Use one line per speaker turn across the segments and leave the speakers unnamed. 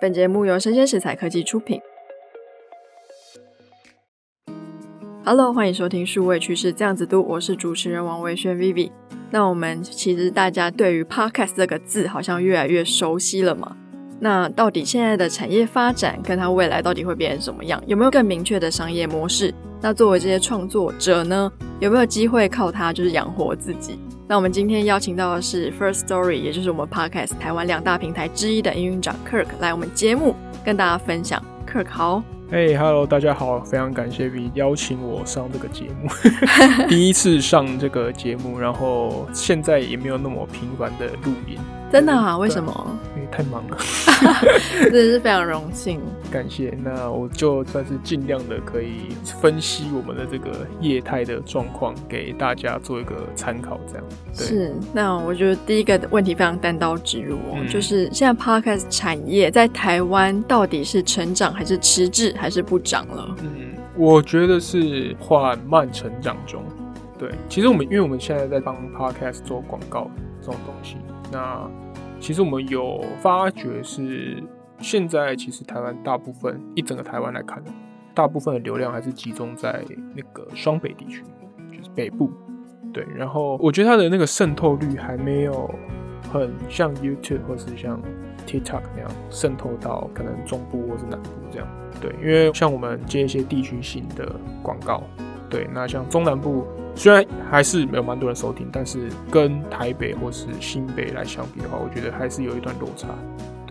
本节目由生鲜食材科技出品。Hello，欢迎收听数位趋势这样子读，我是主持人王维轩 Vivi。那我们其实大家对于 Podcast 这个字好像越来越熟悉了嘛？那到底现在的产业发展跟它未来到底会变成什么样？有没有更明确的商业模式？那作为这些创作者呢，有没有机会靠它就是养活自己？那我们今天邀请到的是 First Story，也就是我们 Podcast 台湾两大平台之一的营运长 Kirk 来我们节目跟大家分享。Kirk 好。
嘿、hey，Hello，大家好，非常感谢 V 邀请我上这个节目，第一次上这个节目，然后现在也没有那么频繁的录音，
真的啊？为什么？
因为太忙了，
真的是非常荣幸，
感谢。那我就算是尽量的可以分析我们的这个业态的状况，给大家做一个参考，这样。对。
是，那我觉得第一个问题非常单刀直入哦，嗯、就是现在 Podcast 产业在台湾到底是成长还是迟滞？还是不涨了？
嗯，我觉得是缓慢成长中。对，其实我们因为我们现在在帮 Podcast 做广告这种东西，那其实我们有发觉是现在其实台湾大部分一整个台湾来看，大部分的流量还是集中在那个双北地区，就是北部。对，然后我觉得它的那个渗透率还没有很像 YouTube 或是像 TikTok 那样渗透到可能中部或是南部这样。对，因为像我们接一些地区性的广告，对，那像中南部虽然还是没有蛮多人收听，但是跟台北或是新北来相比的话，我觉得还是有一段落差。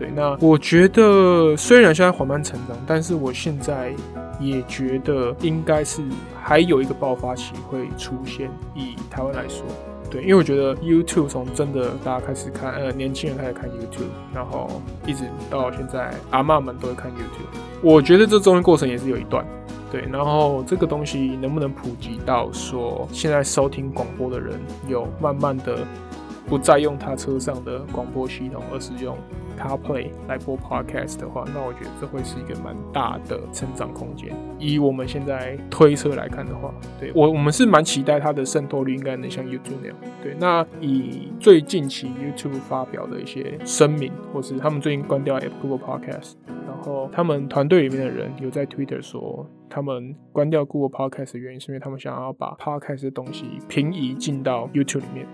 对，那我觉得虽然现在缓慢成长，但是我现在也觉得应该是还有一个爆发期会出现。以台湾来说。对，因为我觉得 YouTube 从真的大家开始看，呃，年轻人开始看 YouTube，然后一直到现在，阿嬷们都会看 YouTube。我觉得这中间过程也是有一段，对。然后这个东西能不能普及到说，现在收听广播的人有慢慢的不再用他车上的广播系统，而是用。CarPlay 来播 Podcast 的话，那我觉得这会是一个蛮大的成长空间。以我们现在推车来看的话，对，我我们是蛮期待它的渗透率应该能像 YouTube 那样。对，那以最近期 YouTube 发表的一些声明，或是他们最近关掉 App Google Podcast，然后他们团队里面的人有在 Twitter 说，他们关掉 Google Podcast 的原因是因为他们想要把 Podcast 的东西平移进到 YouTube 里面。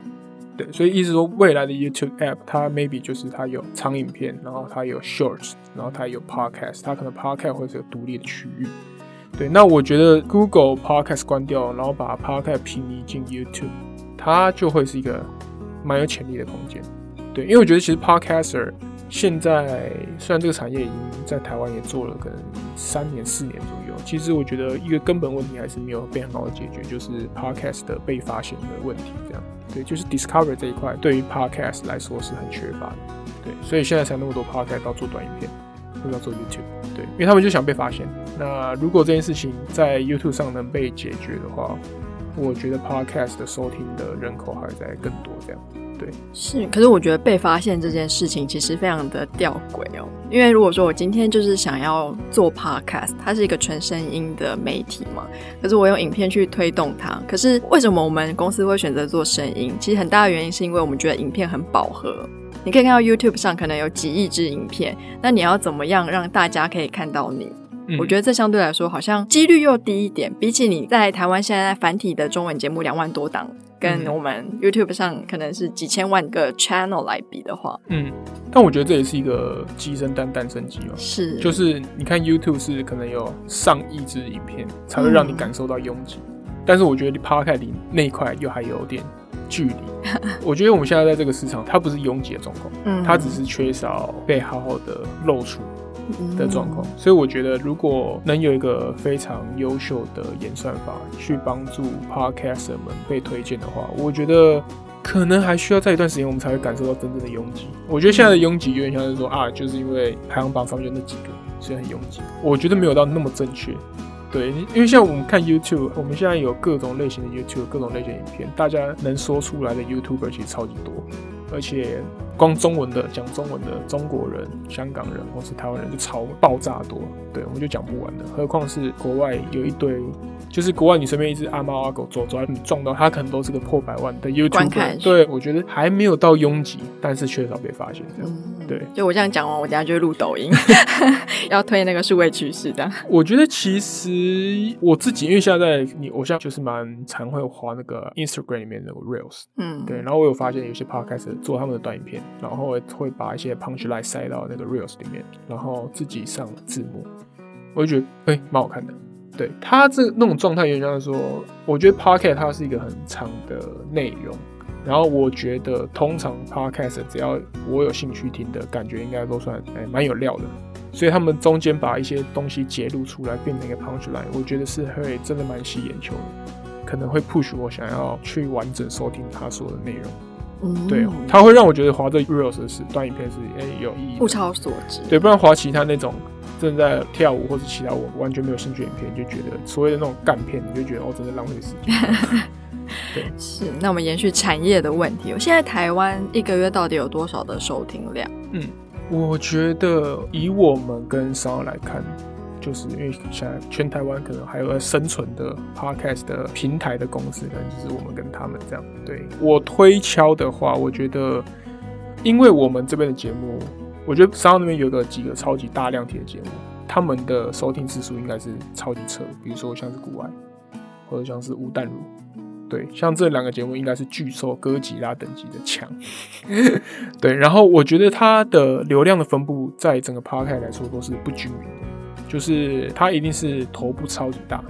对，所以意思说，未来的 YouTube App 它 maybe 就是它有长影片，然后它有 Shorts，然后它有 Podcast，它可能 Podcast 会是个独立的区域。对，那我觉得 Google Podcast 关掉，然后把 Podcast 平移进 YouTube，它就会是一个蛮有潜力的空间。对，因为我觉得其实 Podcaster 现在虽然这个产业已经在台湾也做了可能三年四年左右，其实我觉得一个根本问题还是没有被很好的解决，就是 Podcast 的被发现的问题，这样。对，就是 Discover 这一块，对于 Podcast 来说是很缺乏的。对，所以现在才那么多 Podcast 要做短影片，或者要做 YouTube。对，因为他们就想被发现。那如果这件事情在 YouTube 上能被解决的话，我觉得 Podcast 的收听的人口还会再更多这样。对，
是，可是我觉得被发现这件事情其实非常的吊诡哦。因为如果说我今天就是想要做 podcast，它是一个纯声音的媒体嘛，可是我用影片去推动它。可是为什么我们公司会选择做声音？其实很大的原因是因为我们觉得影片很饱和。你可以看到 YouTube 上可能有几亿支影片，那你要怎么样让大家可以看到你？嗯、我觉得这相对来说好像几率又低一点，比起你在台湾现在繁体的中文节目两万多档。跟我们 YouTube 上可能是几千万个 channel 来比的话，
嗯，但我觉得这也是一个鸡生蛋，蛋生鸡嘛。
是，就是
你看 YouTube 是可能有上亿支影片才会让你感受到拥挤，嗯、但是我觉得 Podcast 里那一块又还有点距离。我觉得我们现在在这个市场，它不是拥挤的状况，嗯，它只是缺少被好好的露出。的状况，所以我觉得如果能有一个非常优秀的演算法去帮助 Podcaster 们被推荐的话，我觉得可能还需要在一段时间，我们才会感受到真正的拥挤。我觉得现在的拥挤有点像是说啊，就是因为排行榜上面那几个，所以很拥挤。我觉得没有到那么正确。对，因为像我们看 YouTube，我们现在有各种类型的 YouTube，各种类型的影片，大家能说出来的 YouTuber 其实超级多，而且光中文的讲中文的中国人、香港人或是台湾人就超爆炸多，对，我们就讲不完的，何况是国外有一堆。就是国外，你身边一只阿猫阿狗走走，你撞到它，可能都是个破百万的 YouTube。对，我觉得还没有到拥挤，但是缺少被发现这样。嗯、对，就
我这样讲完，我等下就会录抖音，要推那个数位趋势的。
我觉得其实我自己，因为现在你，我现在就是蛮常会滑那个 Instagram 里面那个 Reels。嗯，对。然后我有发现有些 Podcast 做他们的短影片，然后会把一些 Punchline 塞到那个 Reels 里面，然后自己上字幕，我就觉得哎，蛮、欸、好看的。对他这那种状态，原来说，我觉得 podcast 它是一个很长的内容，然后我觉得通常 podcast 只要我有兴趣听的感觉，应该都算哎蛮有料的，所以他们中间把一些东西揭露出来，变成一个 punchline，我觉得是会真的蛮吸眼球的，可能会 push 我想要去完整收听他说的内容。嗯，对，他会让我觉得滑这 reels 是短影片是哎有意义，
物超所值。
对，不然滑其他那种。正在跳舞或者其他我完全没有兴趣的影片，你就觉得所谓的那种干片，你就觉得哦，真的浪费时间。对，
是。那我们延续产业的问题，我现在台湾一个月到底有多少的收听量？
嗯，我觉得以我们跟 SoundOn 来看，就是因为现在全台湾可能还有在生存的 Podcast 的平台的公司，可能就是我们跟他们这样。对，我推敲的话，我觉得，因为我们这边的节目。我觉得 SoundOn 那边有个几个超级大量体的节目，他们的收听次数应该是超级扯，比如说像是股癌，或者像是吴淡如，对，像这两个节目应该是巨兽哥吉拉等级的强，对。然后我觉得它的流量的分布在整个 Podcast 来说都是不均匀的，就是它一定是头部超级大，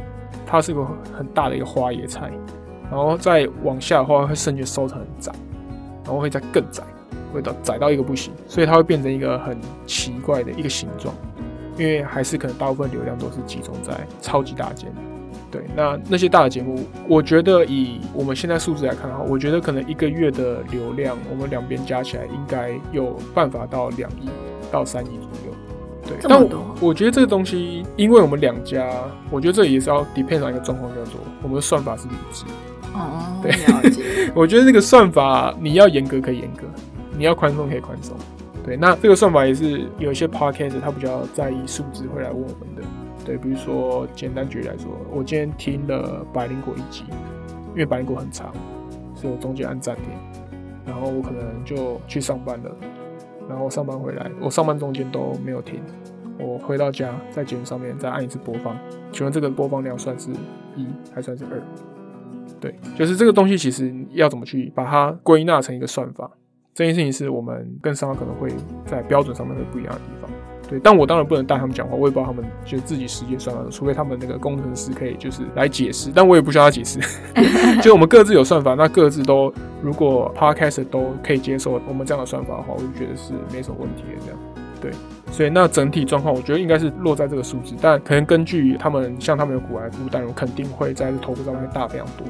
它是个很大的一个花椰菜，然后再往下的话会瞬间收成很窄，然后会再更窄。会到窄到一个不行，所以它会变成一个很奇怪的一个形状，因为还是可能大部分流量都是集中在超级大间。对，那那些大的节目，我觉得以我们现在数字来看的话，我觉得可能一个月的流量，我们两边加起来应该有办法到两亿到三亿左右。对，但我我觉得这个东西，因为我们两家，我觉得这也是要 depend on 一个状况，叫做我们的算法是理智。哦，对。我觉得这个算法你要严格可以严格。你要宽松可以宽松，对，那这个算法也是有一些 podcast 他比较在意数字会来问我们的，对，比如说简单举例来说，我今天听了百灵果一集，因为百灵果很长，所以我中间按暂停，然后我可能就去上班了，然后上班回来，我上班中间都没有停，我回到家在节目上面再按一次播放，请问这个播放量算是一还算是二？对，就是这个东西其实要怎么去把它归纳成一个算法？这件事情是我们跟 SoundOn 可能会在标准上面会不一样的地方，对。但我当然不能带他们讲话，我也不知道他们就自己实际算法，除非他们那个工程师可以就是来解释，但我也不需要他解释。就我们各自有算法，那各自都如果 Podcast 都可以接受我们这样的算法的话，我就觉得是没什么问题的。这样，对。所以那整体状况，我觉得应该是落在这个数字，但可能根据他们像他们的股癌，但我肯定会在这头部上面大非常多。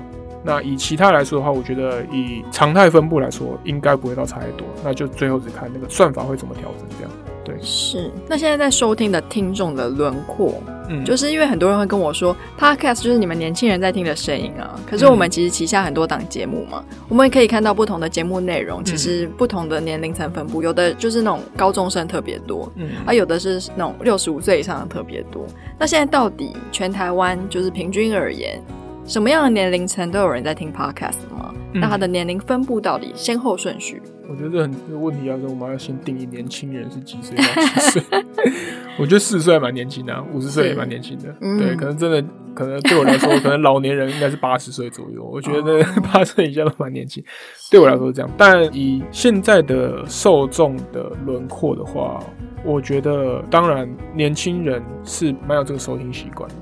那以其他来说的话，我觉得以常态分布来说，应该不会到差太多。那就最后只看那个算法会怎么调整，这样。对，
是。那现在在收听的听众的轮廓，嗯，就是因为很多人会跟我说，Podcast 就是你们年轻人在听的声音啊。可是我们其实旗下很多档节目嘛，嗯、我们也可以看到不同的节目内容，其实不同的年龄层分布，有的就是那种高中生特别多，嗯，而有的是那种六十五岁以上的特别多。那现在到底全台湾就是平均而言，什么样的年龄层都有人在听 podcast 吗？嗯、那他的年龄分布到底先后顺序？
我觉得这很这个问题要说，我们要先定义年轻人是几岁到几岁。我觉得四十岁还蛮年轻的、啊，五十岁也蛮年轻的。嗯、对，可能真的可能对我来说，可能老年人应该是八十岁左右。我觉得 八十岁以下都蛮年轻。对我来说是这样，但以现在的受众的轮廓的话，我觉得当然年轻人是蛮有这个收听习惯的。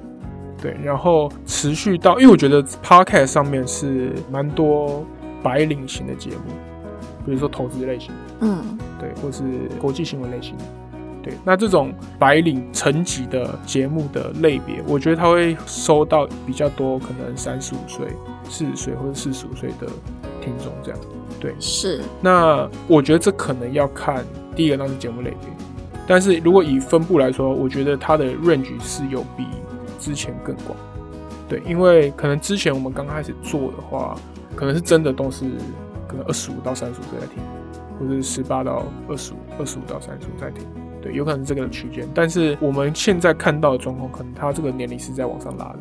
对，然后持续到，因为我觉得 Podcast 上面是蛮多白领型的节目，比如说投资类型，嗯，对，或是国际新闻类型，对，那这种白领层级的节目的类别，我觉得他会收到比较多，可能三十五岁、四十岁或者四十五岁的听众这样。对，
是。
那我觉得这可能要看第一个，那是节目类别。但是如果以分布来说，我觉得它的 range 是有比之前更广。对，因为可能之前我们刚开始做的话，可能是真的都是可能二十五到三十五岁在听，或者是十八到二十五、二十五到三十五在听。对，有可能是这个区间。但是我们现在看到的状况，可能它这个年龄是在往上拉的。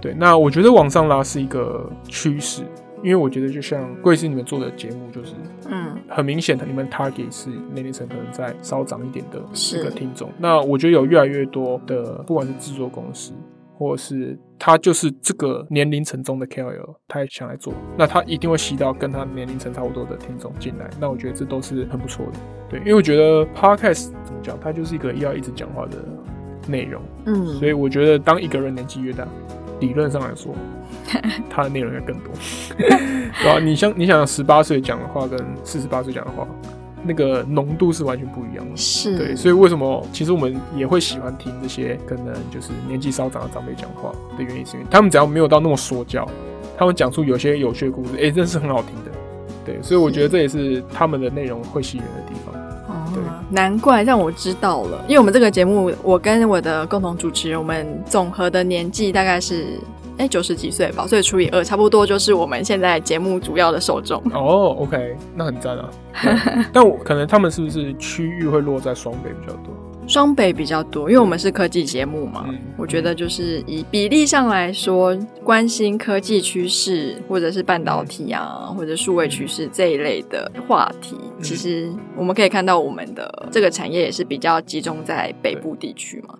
对，那我觉得往上拉是一个趋势，因为我觉得就像贵司你们做的节目，就是嗯，很明显的，你们 target 是年龄层可能在稍长一点的这个听众。那我觉得有越来越多的，不管是制作公司。或者是他就是这个年龄层中的 KOL，他也想来做，那他一定会吸到跟他年龄层差不多的听众进来。那我觉得这都是很不错的，对，因为我觉得 Podcast 怎么讲，它就是一个要一直讲话的内容，嗯，所以我觉得当一个人年纪越大，理论上来说，他的内容要更多，对吧？你像你想十八岁讲的话跟四十八岁讲的话。那个浓度是完全不一样的，
是。
对，所以为什么其实我们也会喜欢听这些可能就是年纪稍长的长辈讲话的原因，是因为他们只要没有到那么说教，他们讲出有些有趣的故事，哎、欸，真是很好听的，对，所以我觉得这也是他们的内容会吸引人的地方。
难怪让我知道了，因为我们这个节目，我跟我的共同主持人，我们总和的年纪大概是。哎，九十几岁吧，所以除以二，差不多就是我们现在节目主要的受众。
哦，OK，那很赞啊。但我可能他们是不是区域会落在双北比较多？
双北比较多，因为我们是科技节目嘛。嗯，我觉得就是以比例上来说，关心科技趋势或者是半导体啊，或者数位趋势这一类的话题，其实我们可以看到我们的这个产业也是比较集中在北部地区嘛。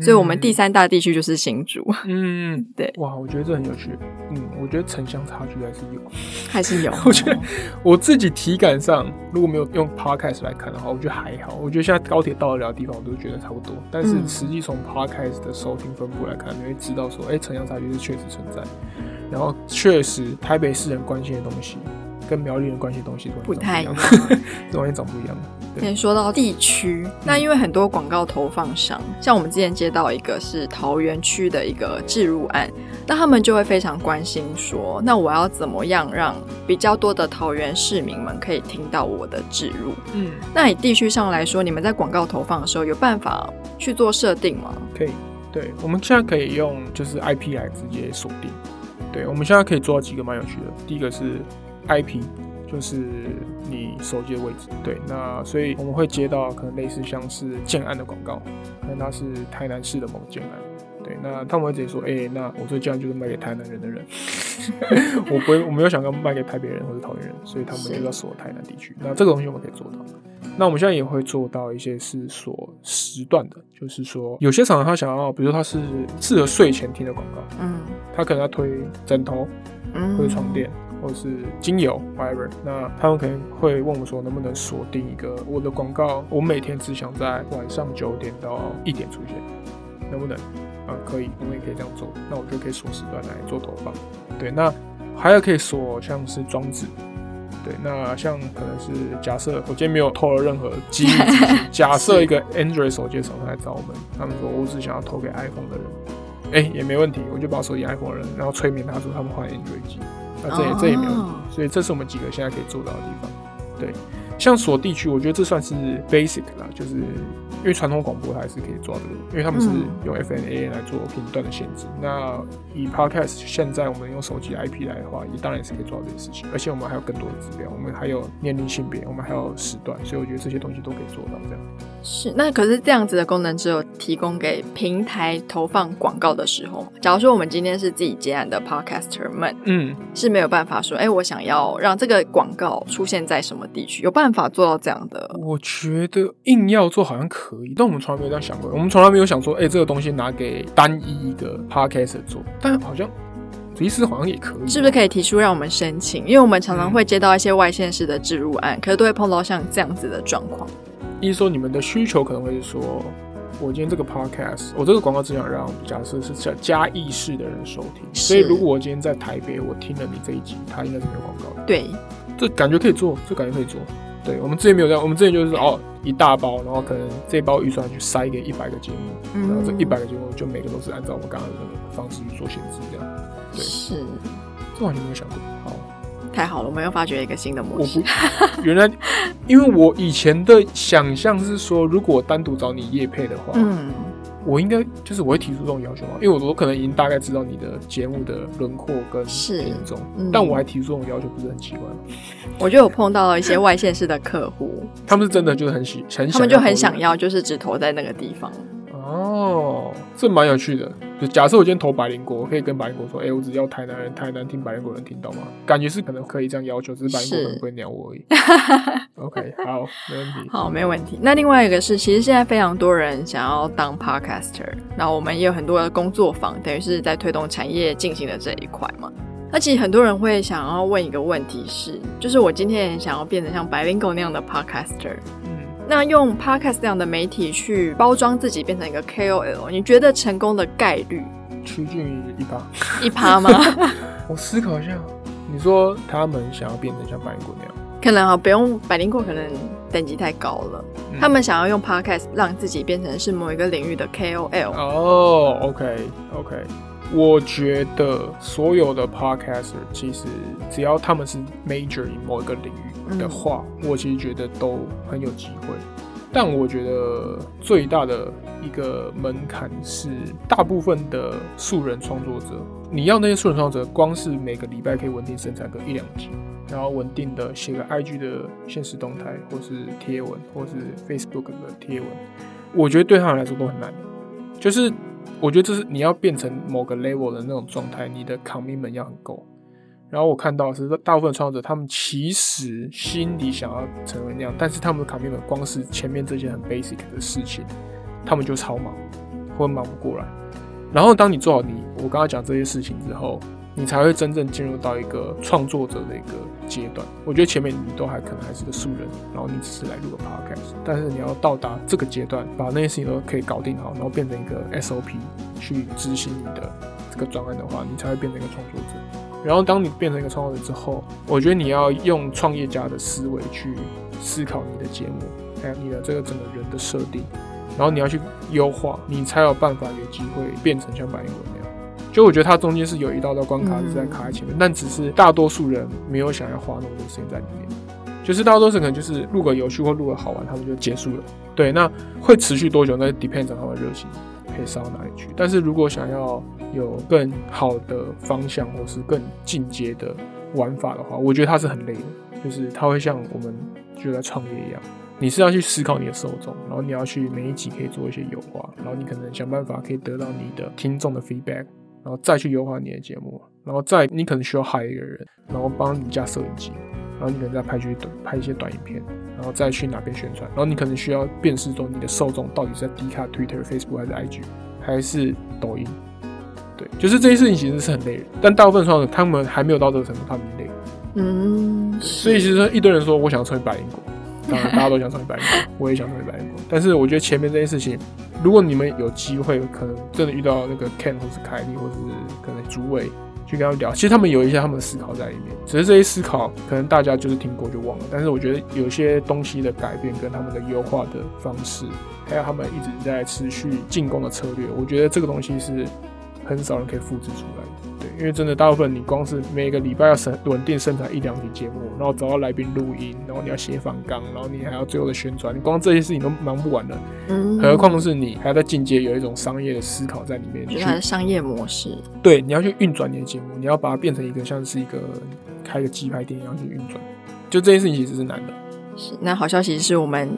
所以，我们第三大地区就是新竹。
嗯，
对。
哇，我觉得这很有趣。嗯，我觉得城乡差距还是有，
还是有。
我觉得我自己体感上，如果没有用 Podcast 来看的话，我觉得还好。我觉得现在高铁到得了的地方，我都觉得差不多。但是实际从 Podcast 的收听分布来看，你会知道说，哎，城乡差距是确实存在。然后，确实台北市人关心的东西。跟苗栗人关系的东西不太一样，这东西长不一样。
先说到地区，那因为很多广告投放商，像我们之前接到一个是桃园区的一个置入案，那他们就会非常关心说，那我要怎么样让比较多的桃园市民们可以听到我的置入？嗯，那以地区上来说，你们在广告投放的时候有办法去做设定吗？
可以，对，我们现在可以用就是 IP 来直接锁定。对，我们现在可以做到几个蛮有趣的，第一个是。IP 就是你手机的位置，对，那所以我们会接到可能类似像是建案的广告，可能他是台南市的某建案，对，那他们会直接说，哎、欸，那我这建案就是卖给台南人的人，我不会，我没有想要卖给台北人或者桃园人，所以他们就要锁台南地区。那这个东西我们可以做到，那我们现在也会做到一些是锁时段的，就是说有些厂商他想要，比如说他是适合睡前听的广告，嗯，他可能要推枕头，嗯，或者床垫。或是精油，whatever，那他们可能会问我说，能不能锁定一个我的广告？我每天只想在晚上九点到一点出现，能不能？啊，可以，我们也可以这样做。那我就可以锁时段来做投放。对，那还有可以锁像是装置。对，那像可能是假设我今天没有透了任何机密资讯，假设一个 Android 手机厂商来找我们，他们说我只想要投给 iPhone 的人，哎、欸，也没问题，我就把手机 iPhone 的人，然后催眠他说他们换 Android 机。那这也这也没有，所以这是我们几个现在可以做到的地方。对，像锁地区，我觉得这算是 basic 啦，就是因为传统广播它还是可以做到这个，因为他们是用 FM AM 来做频段的限制。那以 podcast 现在我们用手机 IP 来的话，也当然也是可以做到这些事情。而且我们还有更多的指标，我们还有年龄、性别，我们还有时段，所以我觉得这些东西都可以做到这样。
是，那可是这样子的功能只有提供给平台投放广告的时候。假如说我们今天是自己接案的 podcaster 们，嗯，是没有办法说，哎、欸，我想要让这个广告出现在什么地区，有办法做到这样的？
我觉得硬要做好像可以，但我们从来没有这样想过。我们从来没有想说，哎、欸，这个东西拿给单一一个 podcaster 做，但好像其实好像也可以，
是不是可以提出让我们申请？因为我们常常会接到一些外县市的置入案，可是都会碰到像这样子的状况。
意思说，你们的需求可能会是说，我今天这个 podcast，我这个广告只想让假设是嘉嘉义市的人收听，所以如果我今天在台北，我听了你这一集，他应该是没有广告的。
对，
这感觉可以做，这感觉可以做。对，我们之前没有这样，我们之前就是哦，一大包，然后可能这包预算去塞给一百个节目，嗯、然后这一百个节目就每个都是按照我们刚刚的那个方式去做选择，这样。对，
是，
这完全没有想过。好。
太好了，我们又发掘一个新的模式。
原来，因为我以前的想象是说，如果我单独找你叶配的话，嗯。我应该就是我会提出这种要求嘛？因为我我可能已经大概知道你的节目的轮廓跟听众，嗯、但我还提出这种要求，不是很奇怪吗？
我觉得我碰到了一些外县市的客户，
他们是真的就是很喜很想，
他们就很想要，就是只投在那个地方。
哦，这蛮有趣的。就假设我今天投白灵果，我可以跟白灵果说：“哎、欸，我只要台南人，台南听白灵果能听到吗？”感觉是可能可以这样要求，只是白灵果可能不会鸟我而已。OK，好，没问题。
好，没问题。那另外一个是，其实现在非常多人想要当 podcaster，然后我们也有很多的工作坊，等于是在推动产业进行的这一块嘛。那其实很多人会想要问一个问题是，就是我今天也想要变成像白灵果那样的 podcaster。那用 Podcast 这样的媒体去包装自己，变成一个 KOL，你觉得成功的概率
趋近于一趴？
一趴吗？
我思考一下，你说他们想要变成像百灵果那样，
可能啊，不用百灵果，可能等级太高了。嗯、他们想要用 Podcast 让自己变成是某一个领域的 KOL。
哦，OK，OK，我觉得所有的 Podcaster 其实只要他们是 major 于某一个领域。的话，我其实觉得都很有机会，但我觉得最大的一个门槛是，大部分的素人创作者，你要那些素人创作者，光是每个礼拜可以稳定生产个一两集，然后稳定的写个 IG 的现实动态，或是贴文，或是 Facebook 的贴文，我觉得对他们来说都很难。就是我觉得这是你要变成某个 level 的那种状态，你的 commitment 要很够。然后我看到是大部分创作者，他们其实心里想要成为那样，但是他们的卡片本光是前面这些很 basic 的事情，他们就超忙，会忙不过来。然后当你做好你我刚刚讲这些事情之后，你才会真正进入到一个创作者的一个阶段。我觉得前面你都还可能还是个素人，然后你只是来录个 podcast，但是你要到达这个阶段，把那些事情都可以搞定好，然后变成一个 SOP 去执行你的这个专案的话，你才会变成一个创作者。然后，当你变成一个创作者之后，我觉得你要用创业家的思维去思考你的节目，还有你的这个整个人的设定，然后你要去优化，你才有办法有机会变成像百灵果那样。就我觉得它中间是有一道道关卡是在卡在前面，但只是大多数人没有想要花那么多时间在里面。就是大多数可能就是录个有趣或录个好玩，他们就结束了。对，那会持续多久？那 depends on 他们热情可以烧到哪里去。但是如果想要有更好的方向，或是更进阶的玩法的话，我觉得它是很累的。就是它会像我们就在创业一样，你是要去思考你的受众，然后你要去每一集可以做一些优化，然后你可能想办法可以得到你的听众的 feedback，然后再去优化你的节目，然后再你可能需要 hire 一个人，然后帮你架摄影机，然后你可能再拍去短拍一些短影片，然后再去哪边宣传，然后你可能需要辨识中你的受众到底是在 Dcard、Twitter、Facebook 还是 IG 还是抖音。对，就是这些事情其实是很累人，但大部分创作者他们还没有到这个程度，他们累。嗯，所以其实一堆人说我想成为百灵果，当然大家都想成为百灵果，我也想成为百灵果。但是我觉得前面这些事情，如果你们有机会，可能真的遇到那个 Ken 或是凯莉，或是可能主委去跟他们聊，其实他们有一些他们的思考在里面，只是这些思考可能大家就是听过就忘了。但是我觉得有些东西的改变跟他们的优化的方式，还有他们一直在持续进攻的策略，我觉得这个东西是。很少人可以复制出来，因为真的大部分你光是每个礼拜要生稳定生产一两集节目，然后找到来宾录音，然后你要写访纲，然后你还要最后的宣传，你光这些事情都忙不完了，嗯，何况是你还要在进阶有一种商业的思考在里面，
就是商业模式，
对，你要去运转你的节目，你要把它变成一个像是一个开个鸡排店一样去运转，就这件事情其实是难的。
是，那好消息是我们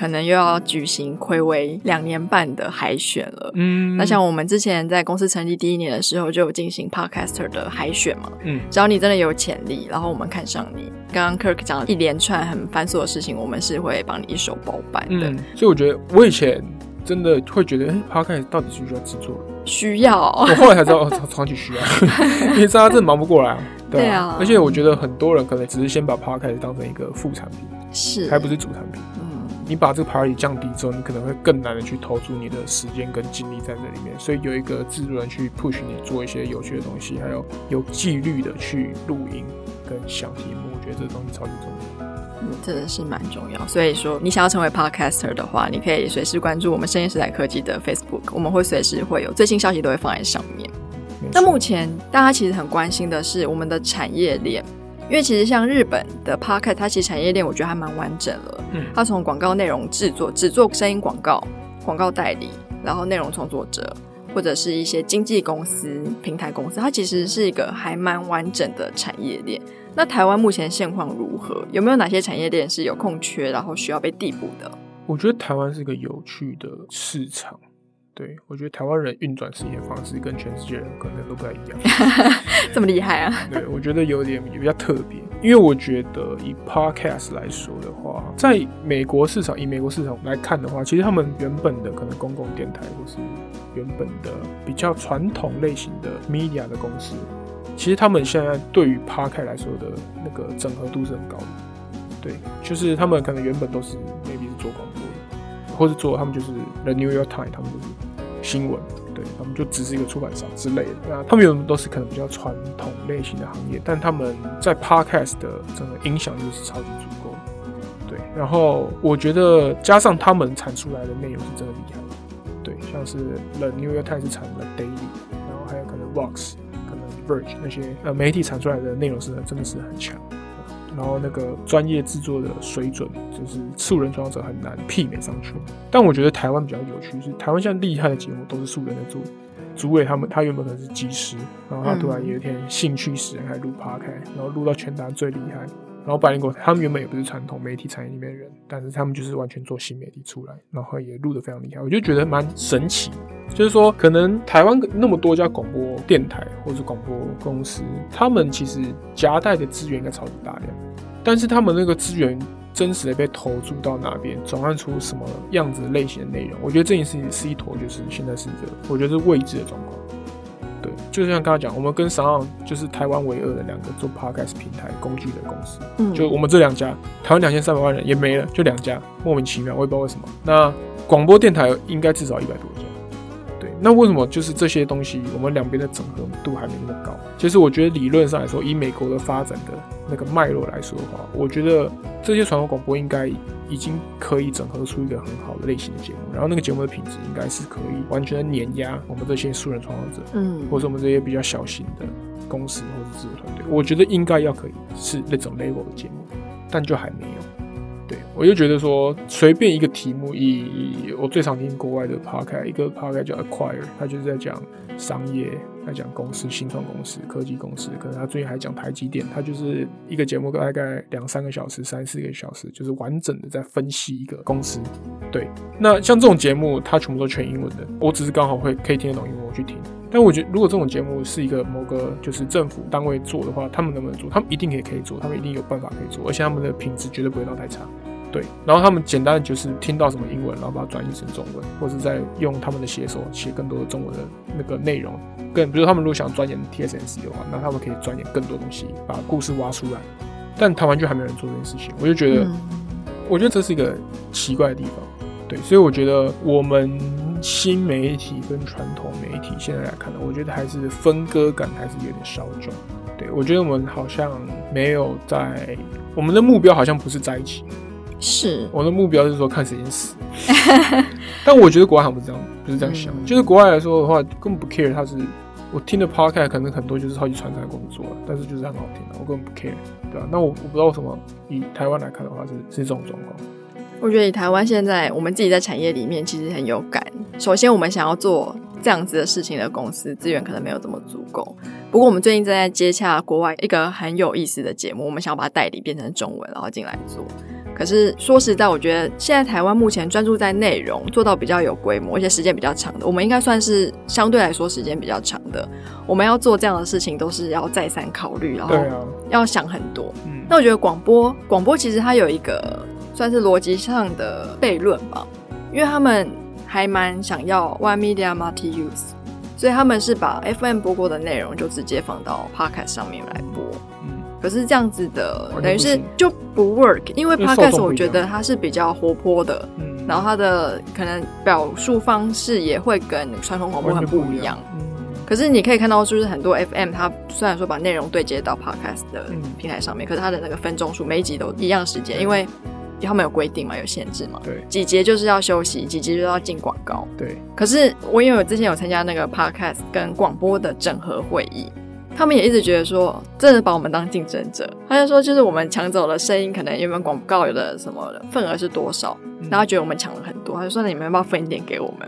可能又要举行暌违两年半的海选了。嗯，那像我们之前在公司成立第一年的时候就有进行 Podcaster 的海选嘛。嗯，只要你真的有潜力，然后我们看上你，刚刚 Kirk 讲了一连串很繁琐的事情，我们是会帮你一手包办的。
嗯，所以我觉得我以前真的会觉得，哎，Podcast 到底需不需要制作？
需要。
我后来才知道，哦，超级需要，因为大家真的忙不过来啊。对啊，对啊，而且我觉得很多人可能只是先把 Podcast 当成一个副产品。
是，
还不是主产品。嗯，你把这个 priority 降低之后，你可能会更难的去投注你的时间跟精力在这里面。所以有一个制作人去 push 你做一些有趣的东西，还有有纪律的去录音跟想题目，我觉得这个东西超级重要。
嗯，真的是蛮重要。所以说，你想要成为 podcaster 的话，你可以随时关注我们深夜时代科技的 Facebook，我们会随时会有最新消息都会放在上面。那目前大家其实很关心的是我们的产业链。因为其实像日本的 Podcast，它其实产业链我觉得还蛮完整了。嗯，它从广告内容制作，只做声音广告、广告代理，然后内容创作者，或者是一些经纪公司、平台公司，它其实是一个还蛮完整的产业链。那台湾目前现况如何？有没有哪些产业链是有空缺，然后需要被递补的？
我觉得台湾是一个有趣的市场。对，我觉得台湾人运转事业方式跟全世界人可能都不太一样，
这么厉害啊？
对，我觉得有点比较特别，因为我觉得以 Podcast 来说的话，在美国市场，以美国市场来看的话，其实他们原本的可能公共电台或是原本的比较传统类型的 media 的公司，其实他们现在对于 Podcast 来说的那个整合度是很高的。对，就是他们可能原本都是 maybe 是做广播的，或是做他们就是 The New York Times，他们就是。新闻，对，他们就只是一个出版商之类的。那他们有的都是可能比较传统类型的行业，但他们在 podcast 的整个影响力是超级足够的。对，然后我觉得加上他们产出来的内容是真的厉害。对，像是 The New York Times 产的 Daily，然后还有可能 Vox，可能 Verge 那些呃媒体产出来的内容是真的是很强。然后那个专业制作的水准，就是素人创作者很难媲美上去。但我觉得台湾比较有趣是，台湾现在厉害的节目都是素人在做。主委他们，他原本可能是技师，然后他突然有一天兴趣使然，开始录 Podcast，然后录到全台最厉害。然后百灵果他们原本也不是传统媒体产业里面的人，但是他们就是完全做新媒体出来，然后也录得非常厉害。我就觉得蛮神奇，就是说可能台湾那么多家广播电台或者广播公司，他们其实夹带的资源应该超级大量，但是他们那个资源真实的被投注到哪边，转换出什么样子类型的内容，我觉得这件事情是一坨就是现在是一个我觉得是未知的状况。对，就像刚刚讲，我们跟 SoundOn 就是台湾唯二的两个做 Podcast 平台工具的公司，嗯，就我们这两家，台湾两千三百万人也没了，就两家，莫名其妙，我也不知道为什么。那广播电台应该至少一百多家。那为什么就是这些东西，我们两边的整合度还没那么高？其实我觉得理论上来说，以美国的发展的那个脉络来说的话，我觉得这些传统广播应该已经可以整合出一个很好的类型的节目，然后那个节目的品质应该是可以完全的碾压我们这些素人创作者，嗯，或者我们这些比较小型的公司或者制作团队，我觉得应该要可以是那种 level 的节目，但就还没有。我就觉得说，随便一个题目，以我最常听国外的 p o c a s t 一个 p o c a s t 叫 Acquire，他就是在讲商业，在讲公司、新创公司、科技公司，可能他最近还讲台积电，他就是一个节目大概两三个小时、三四个小时，就是完整的在分析一个公司。对，那像这种节目，它全部都全英文的，我只是刚好会可以听得懂英文，我去听。但我觉得，如果这种节目是一个某个就是政府单位做的话，他们能不能做？他们一定可以可以做，他们一定有办法可以做，而且他们的品质绝对不会到太差。对，然后他们简单的就是听到什么英文，然后把它转译成中文，或者在用他们的写手写更多的中文的那个内容。更比如他们如果想钻研 TSMC 的话，那他们可以钻研更多东西，把故事挖出来。但台湾就还没有人做这件事情，我就觉得，嗯、我觉得这是一个奇怪的地方。对，所以我觉得我们。新媒体跟传统媒体现在来看呢，我觉得还是分割感还是有点稍重。对，我觉得我们好像没有在，我们的目标好像不是在一起。
是，
我的目标是说看谁先死。但我觉得国外好像不是这样，不是这样想。嗯、就是国外来说的话，根本不 care。他是我听的 podcast 可能很多就是超级传统的工作，但是就是很好听的，我根本不 care，对吧？那我我不知道为什么以台湾来看的话是是这种状况。
我觉得以台湾现在我们自己在产业里面其实很有感。首先，我们想要做这样子的事情的公司资源可能没有这么足够。不过，我们最近正在接洽国外一个很有意思的节目，我们想要把它代理变成中文，然后进来做。可是说实在，我觉得现在台湾目前专注在内容做到比较有规模，而且时间比较长的，我们应该算是相对来说时间比较长的。我们要做这样的事情，都是要再三考虑，然后要想很多。嗯，那我觉得广播广播其实它有一个。算是逻辑上的悖论吧，因为他们还蛮想要 One Media Multi Use，所以他们是把 FM 播过的内容就直接放到 Podcast 上面来播。嗯，可是这样子的等于是就不 work，因为 Podcast 我觉得它是比较活泼的，嗯，然后它的可能表述方式也会跟传统广播很不一样。嗯，可是你可以看到，就是很多 FM 它虽然说把内容对接到 Podcast 的平台上面，可是它的那个分钟数每一集都一样时间，因为。他们有规定嘛？有限制嘛？
对，
几节就是要休息，几节就要进广告。
对。
可是我因为我之前有参加那个 podcast 跟广播的整合会议，他们也一直觉得说，真的把我们当竞争者。他就说，就是我们抢走了声音，可能原本广告有的什么的份额是多少，然后觉得我们抢了很多，他就说，那你们要不要分一点给我们？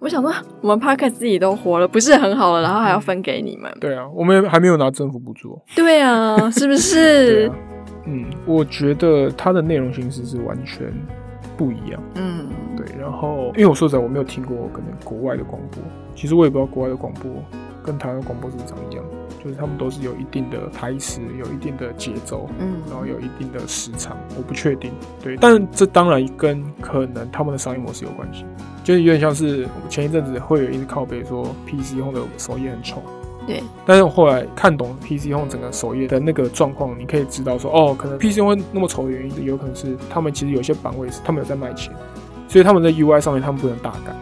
我想说，我们 Podcast 自己都活了不是很好了，然后还要分给你们？
对啊，我们还没有拿政府补助。
对啊，是不是？
啊、嗯，我觉得它的内容形式是完全不一样。嗯，对。然后，因为我说实在，我没有听过可能国外的广播，其实我也不知道国外的广播。跟台湾广播是长一样，就是他们都是有一定的台词，有一定的节奏，嗯，然后有一定的时长，我不确定，对，但这当然跟可能他们的商业模式有关系，就是有点像是前一阵子会有一直靠北说 PC Home 的首页很丑，
对，
但是我后来看懂 PC Home 整个首页的那个状况，你可以知道说，哦，可能 PC Home 会那么丑的原因，有可能是他们其实有些版位是他们有在卖钱，所以他们在 UI 上面他们不能大改。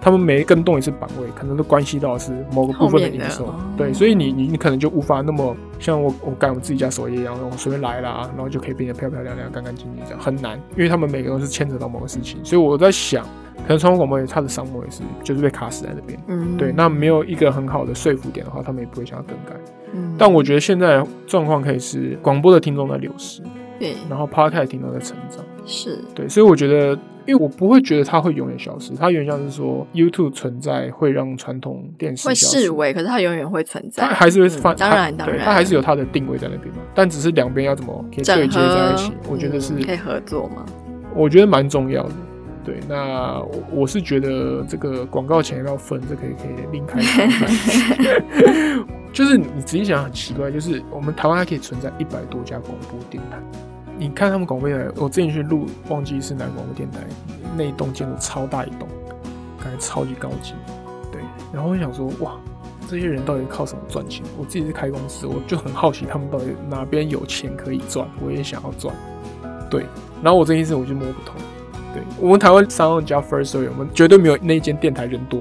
他们每更动一次版位，可能都关系到是某个部分的营收，哦、对，所以你你你可能就无法那么像我我改我自己家首页一样，我随便来啦，然后就可以变得漂漂亮亮、干干净净这样，很难，因为他们每个都是牵扯到某个事情，所以我在想，可能传统广播它的商模也是就是被卡死在那边，嗯，对，那没有一个很好的说服点的话，他们也不会想要更改，嗯，但我觉得现在状况可以是广播的听众在流失，对，然后 Podcast 听众在成长，
是。对，
所以我觉得。因为我不会觉得它会永远消失，它原像是说 YouTube 存在会让传统电视
会式微，可是它永远会存在，
它还是会放、嗯，
当然当然，
它还是有它的定位在那边嘛。但只是两边要怎么可以对接在一起，我觉得是、
嗯、可以合作吗？我
觉得蛮重要的。对，那我我是觉得这个广告钱要分，这可以可以另开谈。就是你仔细想，很奇怪，就是我们台湾还可以存在一百多家广播电台。你看他们广播电台，我之前去录，忘记是哪个广播电台，那一栋建筑超大一栋，感觉超级高级。对，然后我想说，哇，这些人到底靠什么赚钱？我自己是开公司，我就很好奇他们到底哪边有钱可以赚，我也想要赚。对，然后我这一次我就摸不透。对，我们台湾 SoundOn 加 Firstory，我们绝对没有那间电台人多。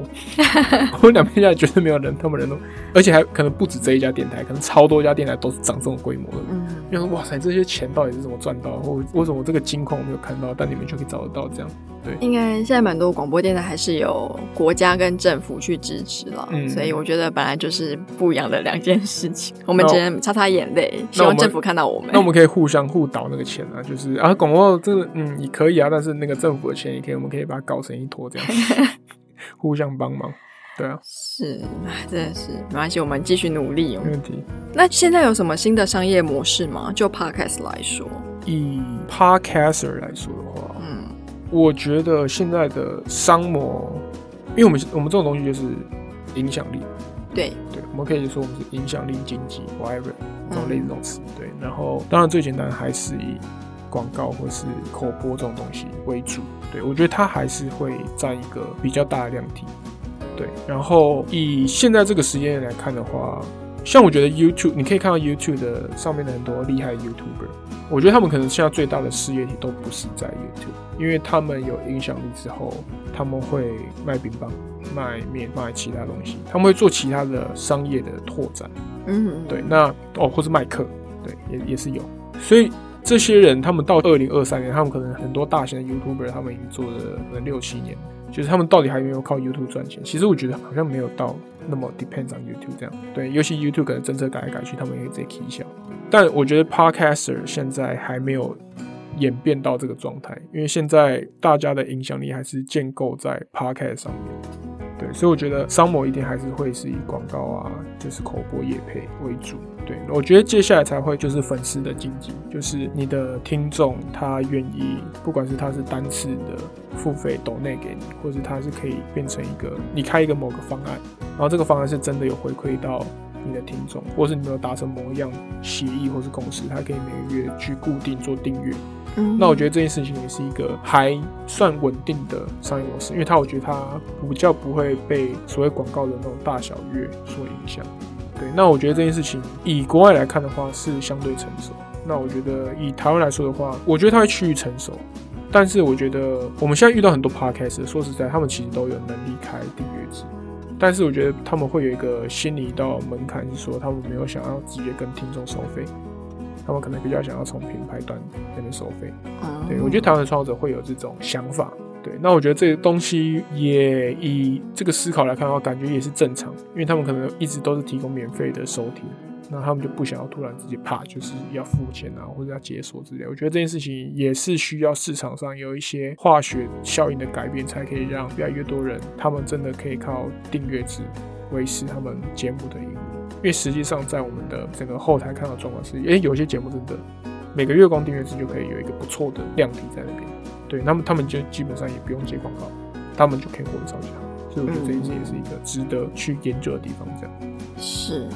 我们两边家绝对没有人，他们人多，而且还可能不止这一家电台，可能超多家电台都是长这种规模的。嗯，就说哇塞，这些钱到底是怎么赚到？或为什么我这个金矿我没有看到，但你们却可以找得到这样？对，
应该现在蛮多广播电台还是有国家跟政府去支持了，嗯，所以我觉得本来就是不一样的两件事情。我们只能擦擦眼泪，希望政府看到我们。
那我们可以互相互导那个钱啊，就是啊，广播这个嗯也可以啊，但是那个政府的钱也可以，我们可以把它搞成一坨这样，互相帮忙。对啊，
是，真的是没关系，我们继续努力。
哦没问题。
那现在有什么新的商业模式吗？就 Podcast 来说，
以 Podcaster 来说的话，嗯，我觉得现在的商模，因为我们我们这种东西就是影响力，
对
对，我们可以说我们是影响力经济，whatever 这种类似这种词，对。然后当然最简单还是以广告或是口播这种东西为主，对，我觉得它还是会占一个比较大的量体。对，然后以现在这个时间来看的话，像我觉得 YouTube，你可以看到 YouTube 的上面的很多厉害的 YouTuber，我觉得他们可能现在最大的事业体都不是在 YouTube，因为他们有影响力之后，他们会卖冰棒、卖面、卖其他东西，他们会做其他的商业的拓展。嗯，对，那哦，或是卖课，对，也也是有。所以这些人，他们到二零二三年，他们可能很多大型的 YouTuber，他们已经做了可能六七年。就是他们到底还有没有靠 YouTube 赚钱？其实我觉得好像没有到那么 depends on YouTube 这样。对，尤其 YouTube 可能政策改来改去，他们也可以直接 k 笑。但我觉得 Podcaster 现在还没有演变到这个状态，因为现在大家的影响力还是建构在 Podcast 上面。对，所以我觉得商模一定还是会是以广告啊，就是口播业配为主。对，我觉得接下来才会就是粉丝的经济，就是你的听众他愿意，不管是他是单次的付费抖内给你，或者他是可以变成一个你开一个某个方案，然后这个方案是真的有回馈到你的听众，或是你没有达成某一样协议或是共识，他可以每个月去固定做订阅。那我觉得这件事情也是一个还算稳定的商业模式，因为它我觉得它比较不会被所谓广告的那种大小月所影响。对，那我觉得这件事情以国外来看的话是相对成熟。那我觉得以台湾来说的话，我觉得它会趋于成熟。但是我觉得我们现在遇到很多 podcast，说实在，他们其实都有能力开订阅制，但是我觉得他们会有一个心理到门槛，是说他们没有想要直接跟听众收费。他们可能比较想要从品牌端那边收费，对，我觉得台湾的创作者会有这种想法，对，那我觉得这个东西也以这个思考来看的话，感觉也是正常，因为他们可能一直都是提供免费的收听，那他们就不想要突然直接怕就是要付钱啊，或者要解锁之类。我觉得这件事情也是需要市场上有一些化学效应的改变，才可以让越来越多人他们真的可以靠订阅制维持他们节目的。因为实际上在我们的整个后台看到状况是，诶、欸，有些节目真的每个月光订阅制就可以有一个不错的量体在那边，对，那么他们就基本上也不用接广告，他们就可以活得超级好。所以我觉得这件也是一个值得去研究的地方。这样、
是。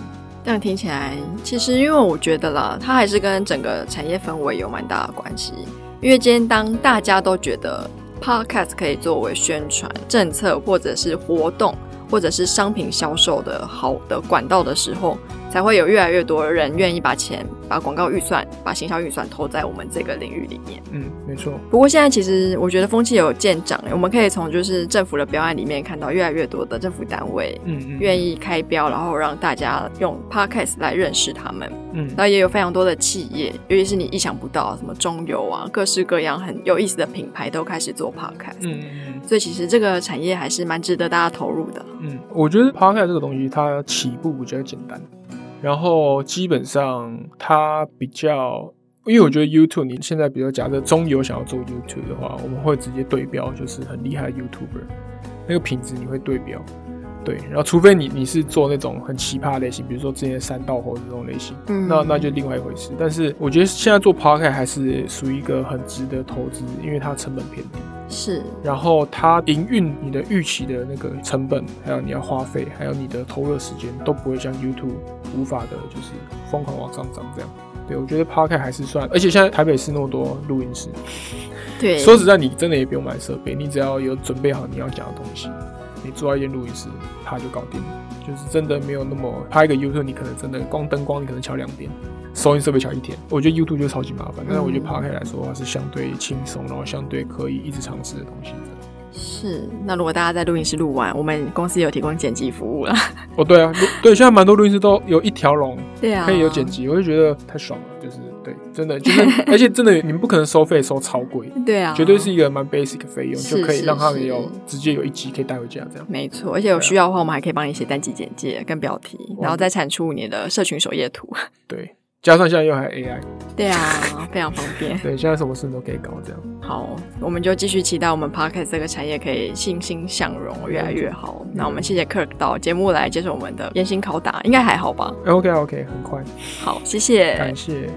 这样听起来，其实因为我觉得啦，它还是跟整个产业氛围有蛮大的关系。因为今天当大家都觉得 Podcast 可以作为宣传政策，或者是活动，或者是商品销售的好的管道的时候，才会有越来越多的人愿意把钱、把广告预算、把行销预算投在我们这个领域里面。
嗯，没错。
不过现在其实我觉得风气有渐长，我们可以从就是政府的标案里面看到越来越多的政府单位，嗯嗯，愿意开标，然后让大家用 Podcast 来认识他们。嗯，然后也有非常多的企业，尤其是你意想不到，什么中油啊，各式各样很有意思的品牌都开始做 Podcast。嗯嗯，所以其实这个产业还是蛮值得大家投入的。
嗯，我觉得 Podcast 这个东西它起步比较简单。然后基本上它比较，因为我觉得 YouTube，你现在比如假设中游想要做 YouTube 的话，我们会直接对标，就是很厉害的 YouTuber，那个品质你会对标，对。然后除非你你是做那种很奇葩类型，比如说之前三道猴子这种类型，嗯，那那就另外一回事。但是我觉得现在做 Podcast 还是属于一个很值得投资，因为它成本偏低。
是，
然后它营运你的预期的那个成本，还有你要花费，还有你的投入的时间，都不会像 YouTube 无法的，就是疯狂往上涨这样。对，我觉得 Podcast 还是算，而且现在台北市那么多录音室，
对，
说实在，你真的也不用买设备，你只要有准备好你要讲的东西，你坐在一间录音室，它就搞定了。就是真的没有那么拍一个 YouTube，你可能真的光灯光，你可能敲两点。收音设备小一天，我觉得 YouTube 就超级麻烦。但是我觉得 Podcast 来说的话，是相对轻松，然后相对可以一直尝试的东西。
是，那如果大家在录音室录完，我们公司有提供剪辑服务了。
哦，对啊，对，现在蛮多录音室都有一条龙，
对啊，
可以有剪辑，我就觉得太爽了，就是对，真的就是，而且真的你们不可能收费收超贵，
对啊，
绝对是一个蛮 basic 的费用，就可以让他们有直接有一集可以带回家这样。
没错，而且有需要的话，我们还可以帮你写单集简介跟标题，然后再产出你的社群首页图。
对。加上现在又还 AI，
对啊，非常方便。
对，现在什么事都可以搞这样。
好，我们就继续期待我们 Podcast 这个产业可以欣欣向荣，越来越好。那我们谢谢 Kirk 到节目来接受我们的严刑拷打，应该还好吧
？OK OK，很快。
好，谢谢，
感谢。